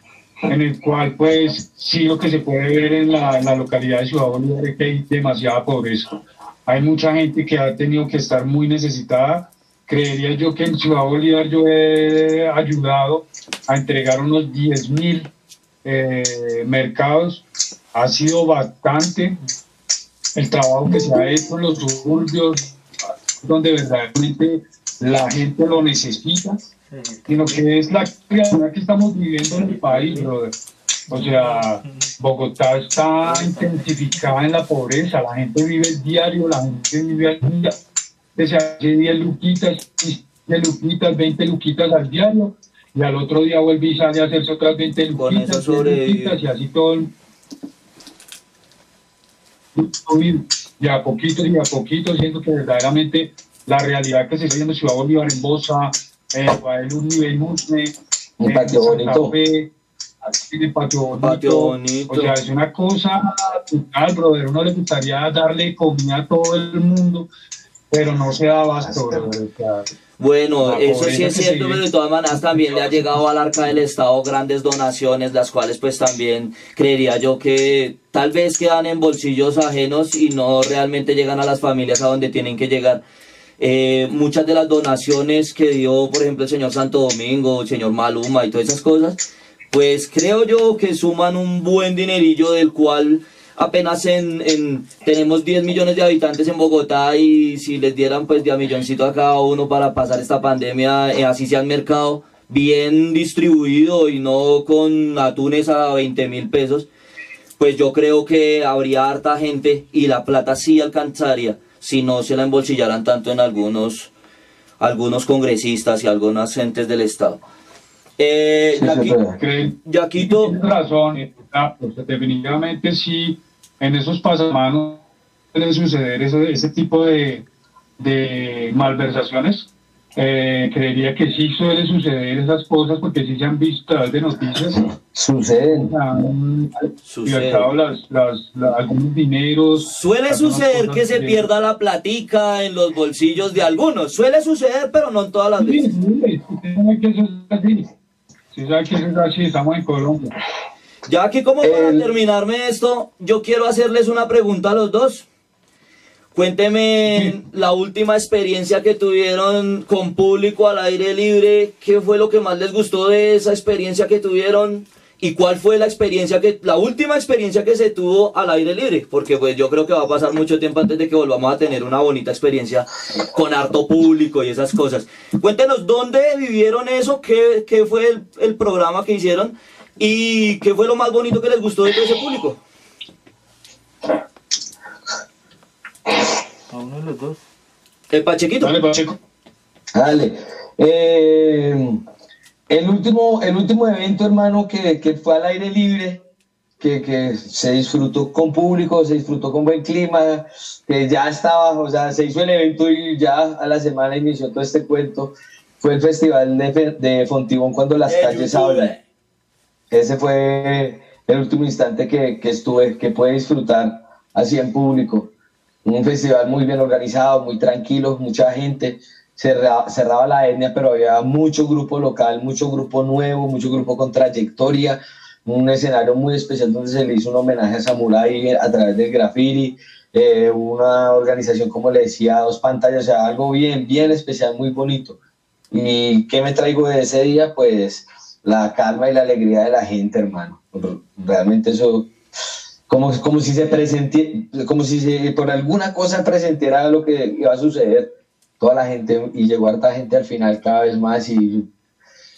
en el cual pues sí lo que se puede ver en la, en la localidad de Ciudad Bolívar es que hay demasiada pobreza. Hay mucha gente que ha tenido que estar muy necesitada. Creería yo que en Ciudad Bolívar yo he ayudado a entregar unos 10 mil eh, mercados. Ha sido bastante el trabajo que se ha hecho en los suburbios, donde verdaderamente la gente lo necesita, sino que es la realidad que estamos viviendo en el país, brother. O sea, Bogotá está intensificada en la pobreza, la gente vive el diario, la gente vive al día, se hace 10 luquitas, 10 luquitas, 20 luquitas al diario, y al otro día vuelve y sale a hacerse otras 20 Con luquitas, eso 10 sobrevive. luquitas, y así todo el- y a poquito y a poquito, siento que verdaderamente la realidad que se está viendo en Ciudad Bolívar, en Bosa, en Guadalupe, en Musne, Un patio bonito. Fe, patio bonito. Patio bonito. O sea, es una cosa total, brother. Uno le gustaría darle comida a todo el mundo, pero no se da abasto, Bueno, La eso sí es cierto, pero de todas maneras también le ha llegado al arca del Estado grandes donaciones, las cuales pues también creería yo que tal vez quedan en bolsillos ajenos y no realmente llegan a las familias a donde tienen que llegar. Eh, muchas de las donaciones que dio, por ejemplo, el señor Santo Domingo, el señor Maluma y todas esas cosas, pues creo yo que suman un buen dinerillo del cual apenas en, en- tenemos 10 millones de habitantes en Bogotá y si les dieran pues de a milloncito a cada uno para pasar esta pandemia, eh, así sea el mercado bien distribuido y no con atunes a 20 mil pesos, pues yo creo que habría harta gente y la plata sí alcanzaría si no se la embolsillaran tanto en algunos, algunos congresistas y algunas gentes del Estado. Eh, Sí, Yaquito, Tienes razón, eh, pues, definitivamente sí, en esos pasamanos puede suceder ese, ese tipo de, de malversaciones. Eh, creería que sí suele suceder esas cosas porque sí se han visto a través de noticias. Suceden. Han Sucede. libertado las, las, la- algunos dineros. Suele suceder que se pierda la platica en los bolsillos de algunos. Suele suceder, pero no en todas las Sí, veces. sí, usted sabe que eso es así. Sí sabe que eso es así, estamos en Colombia. Ya aquí como para El- terminarme esto, yo quiero hacerles una pregunta a los dos. Cuénteme la última experiencia que tuvieron con público al aire libre, qué fue lo que más les gustó de esa experiencia que tuvieron y cuál fue la experiencia que la última experiencia que se tuvo al aire libre, porque pues yo creo que va a pasar mucho tiempo antes de que volvamos a tener una bonita experiencia con harto público y esas cosas. Cuéntenos dónde vivieron eso, qué, qué fue el, el programa que hicieron y qué fue lo más bonito que les gustó de todo ese público. A uno de los dos. El Pachequito. Dale, Pacheco. Dale. Eh, el, último, el último evento, hermano, que, que fue al aire libre, que, que se disfrutó con público, se disfrutó con buen clima, que ya estaba, o sea, se hizo el evento y ya a la semana inició todo este cuento, fue el festival de, Fontibón cuando las Eh, calles YouTube. hablan. Ese fue el último instante que, que estuve, que pude disfrutar así en público. Un festival muy bien organizado, muy tranquilo, mucha gente. Cerra- cerraba la etnia, pero había mucho grupo local, mucho grupo nuevo, mucho grupo con trayectoria. Un escenario muy especial donde se le hizo un homenaje a Samurai a través del graffiti. eh, una organización, como le decía, dos pantallas, o sea, algo bien, bien especial, muy bonito. ¿Y qué me traigo de ese día? Pues la calma y la alegría de la gente, hermano. Realmente eso, como, como si se presente, como si se, por alguna cosa presentiera lo que iba a suceder. Toda la gente, y llegó harta gente al final cada vez más y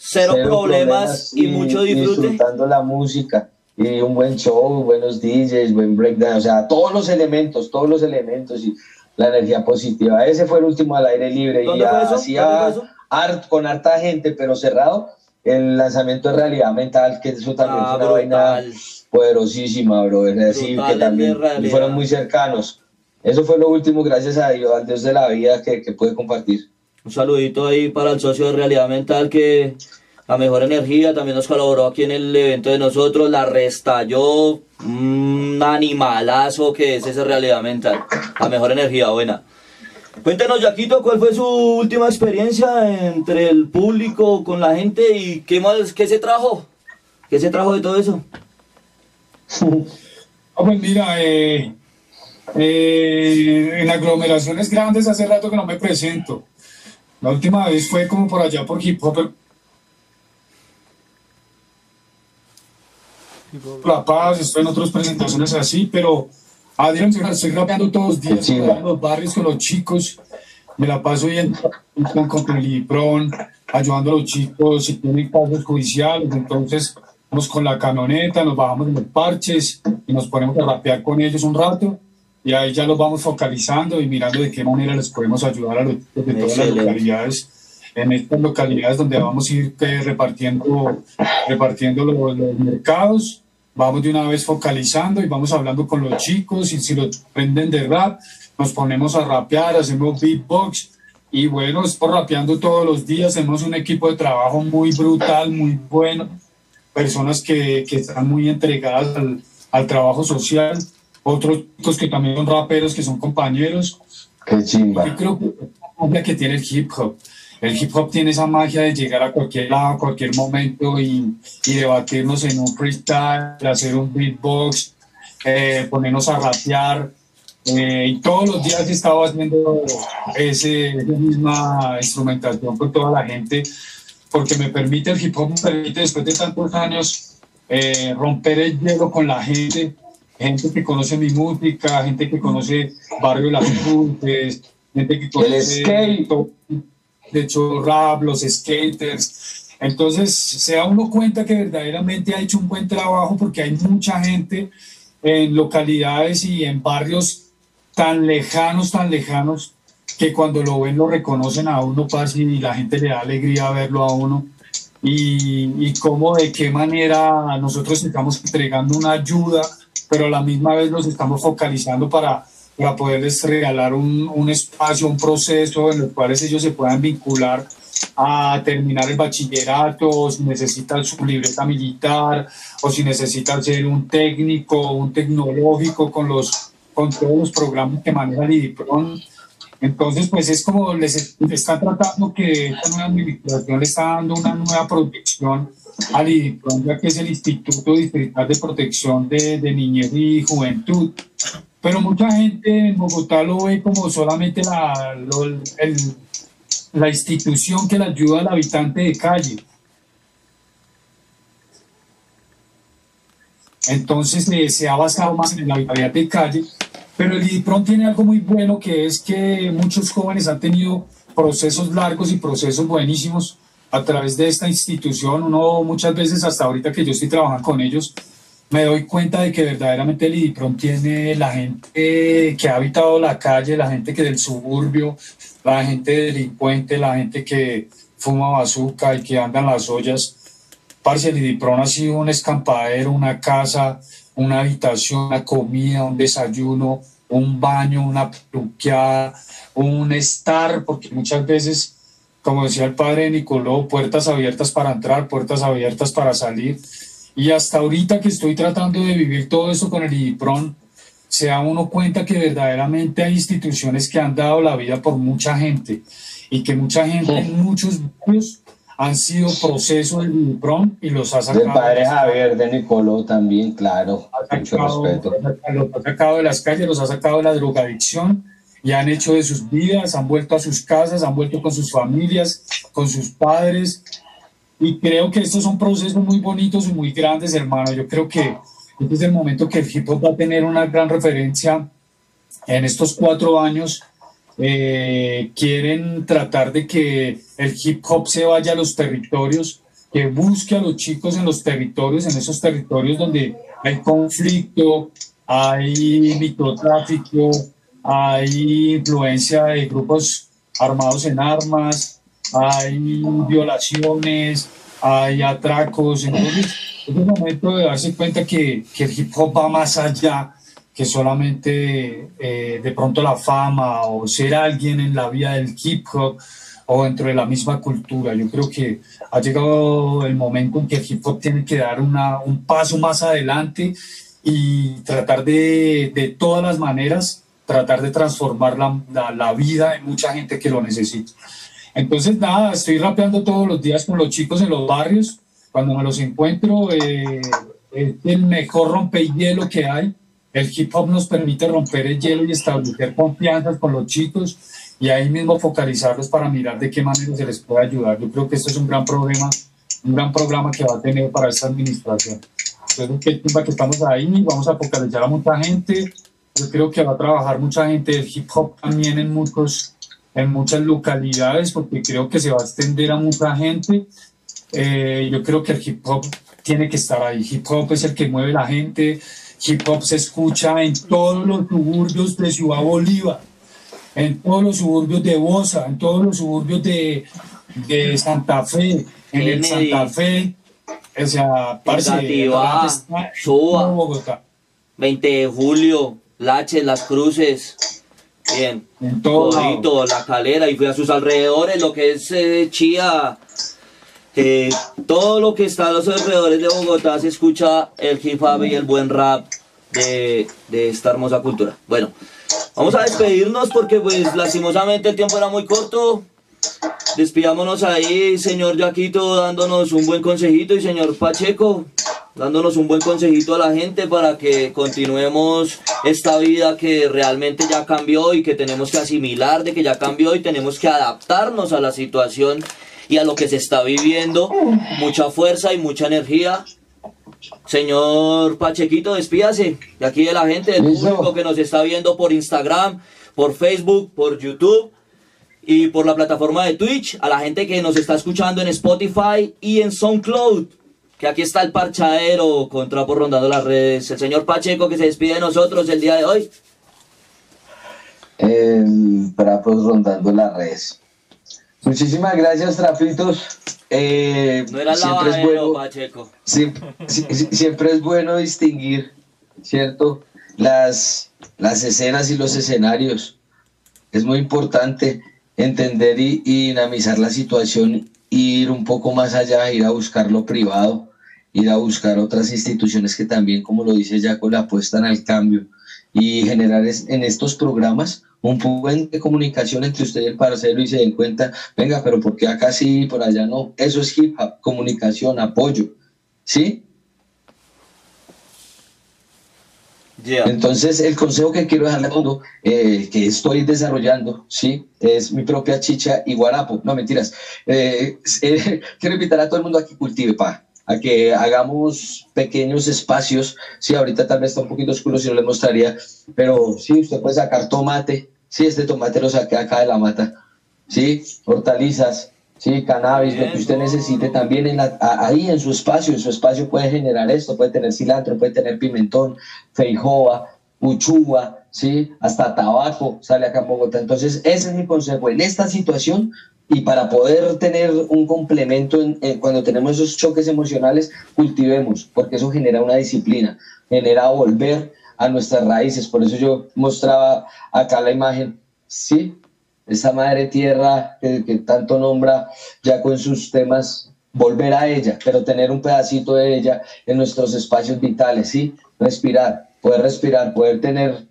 Cero, problemas, y, mucho disfrute. disfrutando la música y un buen show, buenos DJs, buen breakdown, o sea, todos los elementos, todos los elementos y la energía positiva. Ese fue el último al aire libre y hacía art, con harta gente, pero cerrado. El lanzamiento de realidad mental, que eso también Ah, fue una vaina brutal. Poderosísima, bro. Es decir, que también realidad. fueron muy cercanos. Eso fue lo último, gracias a Dios, al Dios de la vida que, que pude compartir. Un saludito ahí para el socio de Realidad Mental que la mejor energía también nos colaboró aquí en el evento de nosotros, la restalló un animalazo que es esa Realidad Mental, la mejor energía buena. Cuéntenos, Yaquito, ¿cuál fue su última experiencia entre el público, con la gente y qué más, qué se trajo? ¿Qué se trajo de todo eso? Ah, pues mira, eh, eh, en aglomeraciones grandes hace rato que no me presento. La última vez fue como por allá por Hip Hop La Paz, estoy en otras presentaciones así, pero Adrián, estoy rapeando todos los días en los barrios con los chicos me la paso bien con, con el Libron, ayudando a los chicos si tienen casos judiciales. Entonces, vamos con la camioneta, nos bajamos en los parches y nos ponemos a rapear con ellos un rato. Y ahí ya los vamos focalizando y mirando de qué manera les podemos ayudar a los chicos de todas las localidades en estas localidades donde vamos a ir eh, repartiendo, repartiendo los, los, mercados. Vamos de una vez focalizando y vamos hablando con los chicos y si los prenden de rap, nos ponemos a rapear, hacemos beatbox y bueno, es por rapeando todos los días, tenemos un equipo de trabajo muy brutal, muy bueno, personas que, que están muy entregadas al, al, trabajo social, otros chicos que también son raperos, que son compañeros. Qué chimba. Yo creo que que tiene el hip hop. El hip hop tiene esa magia de llegar a cualquier lado, a cualquier momento y, y debatirnos en un freestyle, hacer un beatbox, eh, ponernos a rapear. Eh, y todos los días he estado haciendo ese, esa misma instrumentación con toda la gente, porque me permite, el hip hop me permite después de tantos años eh, romper el hielo con la gente, gente que conoce mi música, gente que conoce Barrio Las Cruces, gente que conoce... El skate. De hecho, rap, los skaters. Entonces, se da uno cuenta que verdaderamente ha hecho un buen trabajo porque hay mucha gente en localidades y en barrios tan lejanos, tan lejanos, que cuando lo ven lo reconocen a uno, parce, y la gente le da alegría verlo a uno. Y, y cómo, de qué manera nosotros estamos entregando una ayuda, pero a la misma vez nos estamos focalizando para, para poderles regalar un, un espacio, un proceso en el cual ellos se puedan vincular a terminar el bachillerato, o si necesitan su libreta militar, o si necesitan ser un técnico, un tecnológico con los con todos los programas que maneja el IDIPRON. Entonces, pues es como les está tratando que esta nueva administración le está dando una nueva protección al IDIPRON, ya que es el Instituto Distrital de Protección de, de Niñez y Juventud. Pero mucha gente en Bogotá lo ve como solamente la, la institución que le ayuda al habitante de calle. Entonces eh, se ha basado más en el habitante de calle pero el IDIPRON tiene algo muy bueno que es que muchos jóvenes han tenido procesos largos y procesos buenísimos a través de esta institución. Uno muchas veces, hasta ahorita que yo estoy trabajando con ellos, me doy cuenta de que verdaderamente el IDIPRON tiene la gente que ha habitado la calle, la gente que del suburbio, la gente delincuente, la gente que fuma bazooka y que anda en las ollas. Parce, el IDIPRON ha sido un escampadero, una casa, una habitación, una comida, un desayuno, un baño, una peluqueada, un estar, porque muchas veces, como decía el padre Nicoló, puertas abiertas para entrar, puertas abiertas para salir. Y hasta ahorita que estoy tratando de vivir todo eso con el IDIPRON, se da uno cuenta que verdaderamente hay instituciones que han dado la vida por mucha gente y que mucha gente en muchos barrios han sido procesos del IDIPRON y los ha sacado. Del padre Javier, de Nicoló también, claro. Mucho sacado, respeto. Los ha sacado de las calles, los ha sacado de la drogadicción y han hecho de sus vidas, han vuelto a sus casas, han vuelto con sus familias, con sus padres. Y creo que estos son procesos muy bonitos y muy grandes, hermano. Yo creo que este es el momento que el hip hop va a tener una gran referencia en estos cuatro años eh, quieren tratar de que el hip hop se vaya a los territorios, que busque a los chicos en los territorios, en esos territorios donde hay conflicto, hay microtráfico, hay influencia de grupos armados en armas, hay violaciones, hay atracos. Entonces, es el momento de darse cuenta que, que el hip hop va más allá que solamente eh, de pronto la fama o ser alguien en la vida del hip hop o dentro de la misma cultura. Yo creo que ha llegado el momento en que el hip hop tiene que dar un paso más adelante y tratar de, de todas las maneras, tratar de transformar la, la, la, vida de mucha gente que lo necesita. Entonces, nada, estoy rapeando todos los días con los chicos en los barrios. Cuando me los encuentro, eh, es el mejor rompehielo que hay el hip hop nos permite romper el hielo y establecer confianzas con los chicos y ahí mismo focalizarlos para mirar de qué manera se les puede ayudar. Yo creo que esto es un gran problema, un gran programa que va a tener para esta administración. Entonces, qué timba que estamos ahí, vamos a focalizar a mucha gente. Yo creo que va a trabajar mucha gente del hip hop también en muchos, en muchas localidades porque creo que se va a extender a mucha gente. Eh, yo creo que el hip hop tiene que estar ahí. Hip hop es el que mueve la gente. Hip hop se escucha en todos los suburbios de Ciudad Bolívar, en todos los suburbios de Bosa, en todos los suburbios de, de Santa Fe, en el. Santa Fe. O sea, parce, todo Bogotá. 20 de julio, Laches, Las Cruces. Bien. En todo La Calera y fui a sus alrededores, lo que es eh, Chía. Eh, todo lo que está a los alrededores de Bogotá se escucha el hip hop y el buen rap de, de esta hermosa cultura. Bueno, vamos a despedirnos porque pues lastimosamente el tiempo era muy corto. Despidámonos ahí, señor Yaquito, dándonos un buen consejito y señor Pacheco, dándonos un buen consejito a la gente para que continuemos esta vida que realmente ya cambió y que tenemos que asimilar de que ya cambió y tenemos que adaptarnos a la situación y a lo que se está viviendo. Mucha fuerza y mucha energía. Señor Pachequito, despídase de aquí de la gente, del público que nos está viendo por Instagram, por Facebook, por YouTube y por la plataforma de Twitch, a la gente que nos está escuchando en Spotify y en SoundCloud, que aquí está el parchadero con trapo rondando las redes. El señor Pacheco que se despide de nosotros el día de hoy. Trapos rondando las redes. Muchísimas gracias, Trapitos. Eh, No era siempre es bueno, Pacheco. siempre, si- si- siempre es bueno distinguir, ¿cierto? Las, las escenas y los escenarios. Es muy importante entender y, y dinamizar la situación, ir un poco más allá, ir a buscar lo privado, ir a buscar otras instituciones que también, como lo dice Jaco, le apuestan al cambio y generar es- en estos programas un puente de comunicación entre usted y el parcero y se den cuenta, venga, pero ¿por qué acá sí y por allá no? Eso es hip hop, comunicación, apoyo, ¿sí? Yeah. Entonces, el consejo que quiero dejarle a todo, eh, que estoy desarrollando, ¿sí? Es mi propia chicha y guarapo. No, mentiras. Eh, eh, quiero invitar a todo el mundo a que cultive, pa, a que hagamos pequeños espacios. Sí, ahorita tal vez está un poquito oscuro, si no les mostraría, pero sí, usted puede sacar tomate. Sí, este tomate lo saqué acá de la mata. Sí, hortalizas, sí, cannabis, lo que usted necesite también en la- ahí en su espacio. En su espacio puede generar esto, puede tener cilantro, puede tener pimentón, feijoa, uchuva, sí, hasta tabaco sale acá en Bogotá. Entonces, ese es mi consejo. En esta situación, y para poder tener un complemento en- en- cuando tenemos esos choques emocionales, cultivemos, porque eso genera una disciplina, genera volver a nuestras raíces. Por eso yo mostraba acá la imagen, ¿sí? Esa madre tierra que, que tanto nombra ya con sus temas, volver a ella, pero tener un pedacito de ella en nuestros espacios vitales, ¿sí? Respirar, poder respirar, poder tener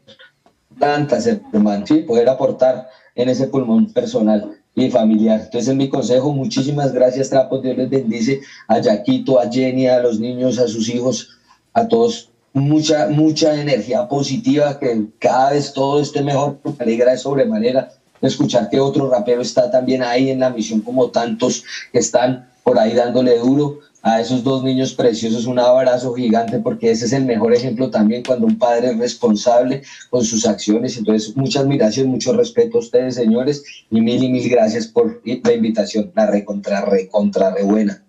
plantas, hermano, ¿sí? Poder aportar en ese pulmón personal y familiar. Entonces, es mi consejo. Muchísimas gracias, Trapos. Dios les bendice a Yaquito, a Jenny, a los niños, a sus hijos, a todos. Mucha, mucha energía positiva, que cada vez todo esté mejor. Me alegra de sobremanera escuchar que otro rapero está también ahí en la misión, como tantos que están por ahí dándole duro a esos dos niños preciosos un abrazo gigante porque ese es el mejor ejemplo también cuando un padre es responsable con sus acciones. Entonces, muchas admiración, mucho respeto a ustedes, señores, y mil y mil gracias por la invitación, la recontra, recontra, re buena.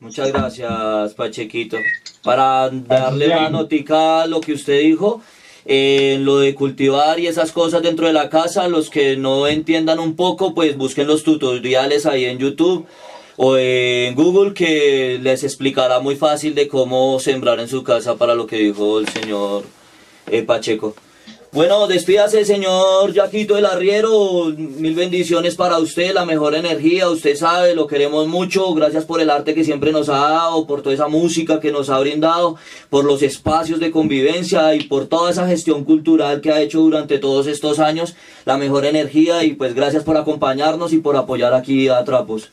Muchas gracias, Pachequito. Para darle una notica a lo que usted dijo, eh, lo de cultivar y esas cosas dentro de la casa, los que no entiendan un poco, pues busquen los tutoriales ahí en YouTube o en Google que les explicará muy fácil de cómo sembrar en su casa para lo que dijo el señor eh, Pacheco. Bueno, despídase, señor Yaquito del Arriero. Mil bendiciones para usted, la mejor energía. Usted sabe, lo queremos mucho. Gracias por el arte que siempre nos ha dado, por toda esa música que nos ha brindado, por los espacios de convivencia y por toda esa gestión cultural que ha hecho durante todos estos años. La mejor energía y pues gracias por acompañarnos y por apoyar aquí a Trapos.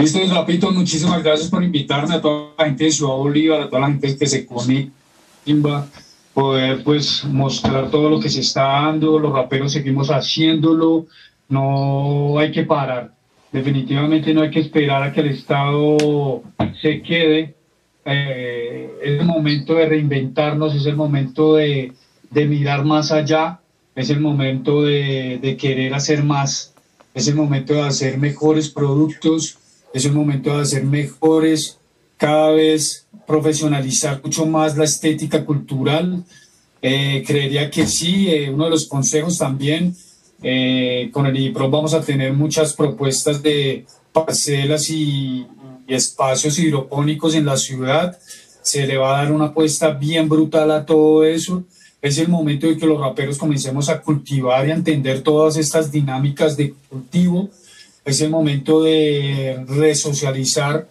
Listo, Rapito, muchísimas gracias por invitarme a toda la gente de Ciudad Bolívar, a toda la gente que se conecta, poder pues mostrar todo lo que se está dando, los raperos seguimos haciéndolo, no hay que parar, definitivamente no hay que esperar a que el Estado se quede, eh, es el momento de reinventarnos, es el momento de, de mirar más allá, es el momento de, de querer hacer más, es el momento de hacer mejores productos, es el momento de hacer mejores, cada vez profesionalizar mucho más la estética cultural. Eh, creería que sí, eh, uno de los consejos también, eh, con el IPRO vamos a tener muchas propuestas de parcelas y, y espacios hidropónicos en la ciudad. Se le va a dar una apuesta bien brutal a todo eso es el momento de que los raperos comencemos a cultivar y a entender todas estas dinámicas de cultivo. Es el momento de resocializar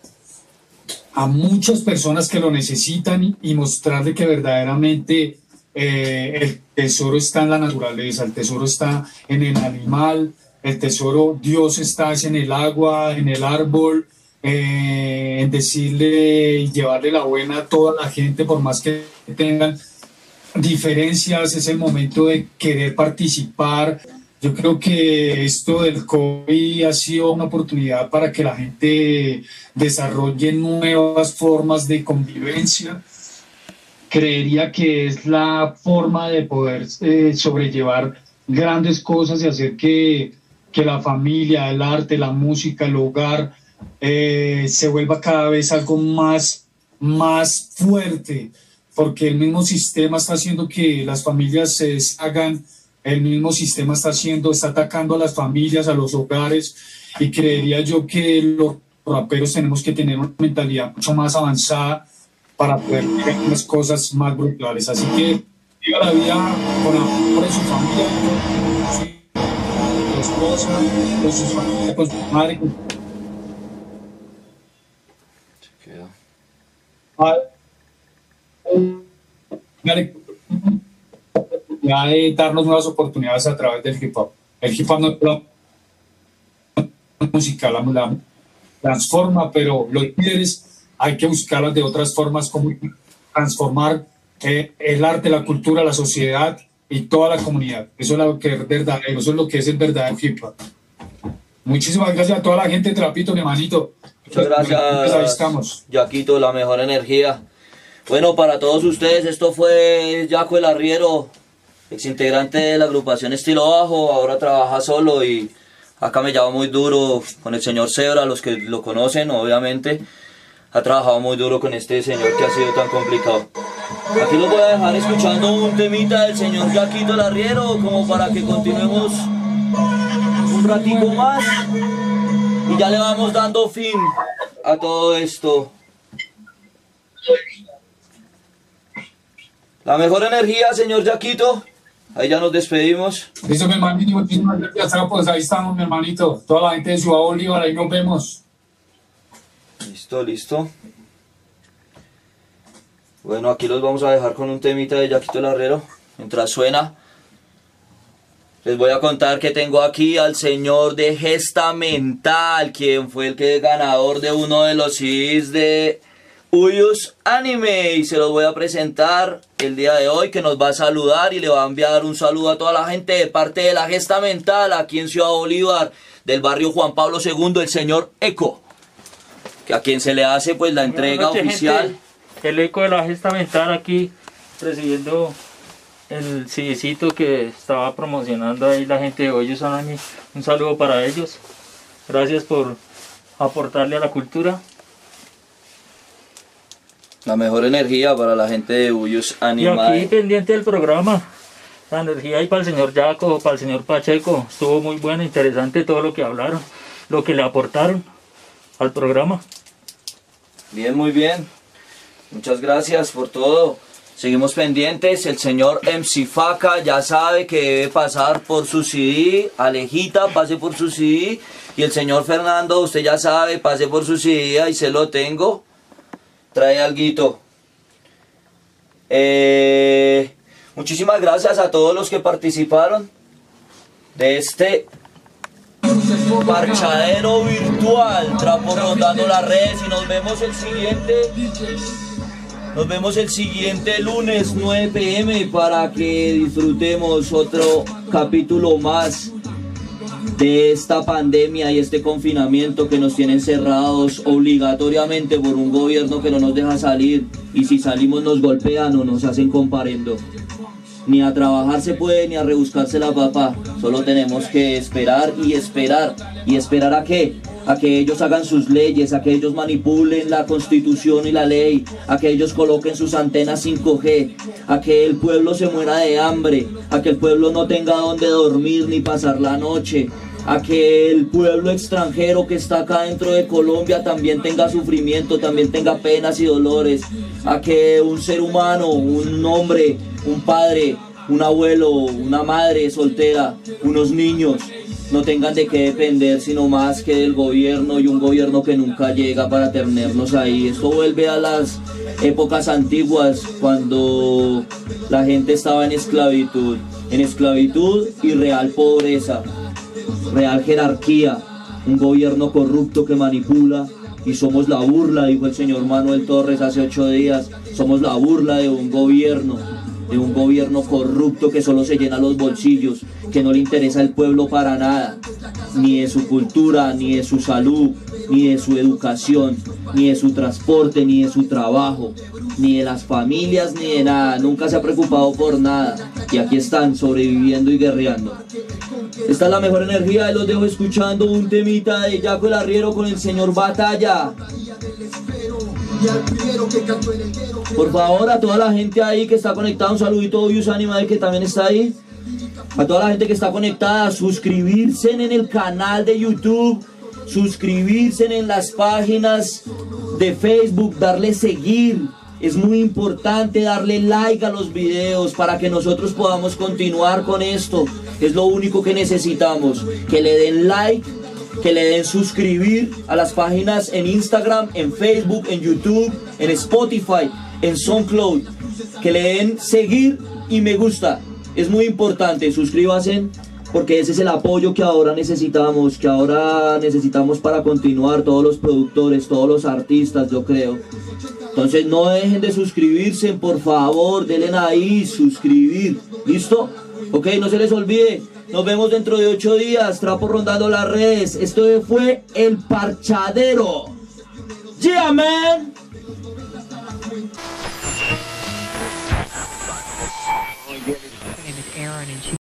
a muchas personas que lo necesitan y mostrarle que verdaderamente eh, el tesoro está en la naturaleza, el tesoro está en el animal, el tesoro, Dios está en el agua, en el árbol, eh, en decirle y llevarle la buena a toda la gente, por más que tengan diferencias, es el momento de querer participar. Yo creo que esto del COVID ha sido una oportunidad para que la gente desarrolle nuevas formas de convivencia. Creería que es la forma de poder eh, sobrellevar grandes cosas y hacer que, que, la familia, el arte, la música, el hogar eh, se vuelva cada vez algo más, más fuerte porque el mismo sistema está haciendo que las familias se deshagan, el mismo sistema está haciendo, está atacando a las familias, a los hogares, y creería yo que los raperos tenemos que tener una mentalidad mucho más avanzada para poder llegar a unas cosas más brutales. Así que viva la vida con amor de su familia, con su esposa, con su familia, con su madre. Con... ya de darnos nuevas oportunidades a través del hip hop. El hip hop no es la música, la, la transforma, pero los líderes hay que buscarlas de otras formas, como transformar eh, el arte, la cultura, la sociedad y toda la comunidad. Eso es lo que es verdadero, eso es lo que es el verdadero hip hop. Muchísimas gracias a toda la gente Trapito, mi hermanito. Muchas gracias. Ahí estamos. Yaquito, la mejor energía. Bueno, para todos ustedes, esto fue Jaco el Arriero, exintegrante de la agrupación Estilo Bajo, ahora trabaja solo y acá me llama muy duro con el señor Zebra, los que lo conocen, obviamente. Ha trabajado muy duro con este señor que ha sido tan complicado. Aquí los voy a dejar escuchando un temita del señor Jaquito el Arriero, como para que continuemos un ratico más. Y ya le vamos dando fin a todo esto. La mejor energía, señor Yaquito. Ahí ya nos despedimos. Listo, mi hermanito. Muchísimas gracias. Pues ahí estamos, mi hermanito. Toda la gente de Ciudad Bolívar, ahí nos vemos. Listo, listo. Bueno, aquí los vamos a dejar con un temita de Yaquito Larrero. Mientras suena, les voy a contar que tengo aquí al señor de Gesta Mental, quien fue el que ganador de uno de los CDs de Uyus Anime y se los voy a presentar el día de hoy que nos va a saludar y le va a enviar un saludo a toda la gente de parte de la gesta mental aquí en Ciudad Bolívar del barrio Juan Pablo II el señor Eco que a quien se le hace pues la entrega noches, oficial. Gente. el eco de la gesta mental aquí recibiendo el CDcito que estaba promocionando ahí la gente de Uyus Anime. Un saludo para ellos. Gracias por aportarle a la cultura la mejor energía para la gente de Uyus Y Animal. aquí pendiente del programa, la energía ahí para el señor Jaco, para el señor Pacheco, estuvo muy buena, interesante todo lo que hablaron, lo que le aportaron al programa. Bien, muy bien. Muchas gracias por todo. Seguimos pendientes. El señor MC Faca ya sabe que debe pasar por su CD. Alejita, pase por su CD. Y el señor Fernando, usted ya sabe, pase por su CD. Ahí se lo tengo. Trae alguito. Eh, muchísimas gracias a todos los que participaron de este parchadero virtual. Trapo rondando las redes y nos vemos el siguiente. Nos vemos el siguiente lunes 9 pm para que disfrutemos otro capítulo más de esta pandemia y este confinamiento que nos tiene encerrados obligatoriamente por un gobierno que no nos deja salir y si salimos nos golpean o nos hacen comparendo. Ni a trabajar se puede, ni a rebuscarse la papa. Solo tenemos que esperar y esperar. ¿Y esperar a qué? A que ellos hagan sus leyes, a que ellos manipulen la constitución y la ley, a que ellos coloquen sus antenas 5G, a que el pueblo se muera de hambre, a que el pueblo no tenga donde dormir ni pasar la noche, a que el pueblo extranjero que está acá dentro de Colombia también tenga sufrimiento, también tenga penas y dolores, a que un ser humano, un hombre, un padre, un abuelo, una madre soltera, unos niños, no tengan de qué depender sino más que del gobierno y un gobierno que nunca llega para tenernos ahí. Esto vuelve a las épocas antiguas cuando la gente estaba en esclavitud, en esclavitud y real pobreza real jerarquía, un gobierno corrupto que manipula y somos la burla, dijo el señor Manuel Torres hace ocho días, somos la burla de un gobierno, de un gobierno corrupto que solo se llena los bolsillos, que no le interesa el pueblo para nada, ni de su cultura, ni de su salud, ni de su educación, ni de su transporte, ni de su trabajo, ni de las familias, ni de nada, nunca se ha preocupado por nada, y aquí están sobreviviendo y guerreando. Esta es la mejor energía y los dejo escuchando un temita de Jaco el Arriero con el señor Batalla. Por favor, a toda la gente ahí que está conectada, un saludito a Yus Animal que también está ahí. A toda la gente que está conectada, suscribirse en el canal de YouTube, suscribirse en las páginas de Facebook, darle seguir. Es muy importante darle like a los videos para que nosotros podamos continuar con esto. Es lo único que necesitamos. Que le den like, que le den suscribir a las páginas en Instagram, en Facebook, en YouTube, en Spotify, en SoundCloud. Que le den seguir y me gusta. Es muy importante. Suscríbanse porque ese es el apoyo que ahora necesitamos, que ahora necesitamos para continuar todos los productores, todos los artistas, yo creo. Entonces no dejen de suscribirse, por favor, denle ahí, suscribir. ¿Listo? Ok, no se les olvide. Nos vemos dentro de ocho días. Trapo rondando las redes. Esto fue El Parchadero. Yeah, man.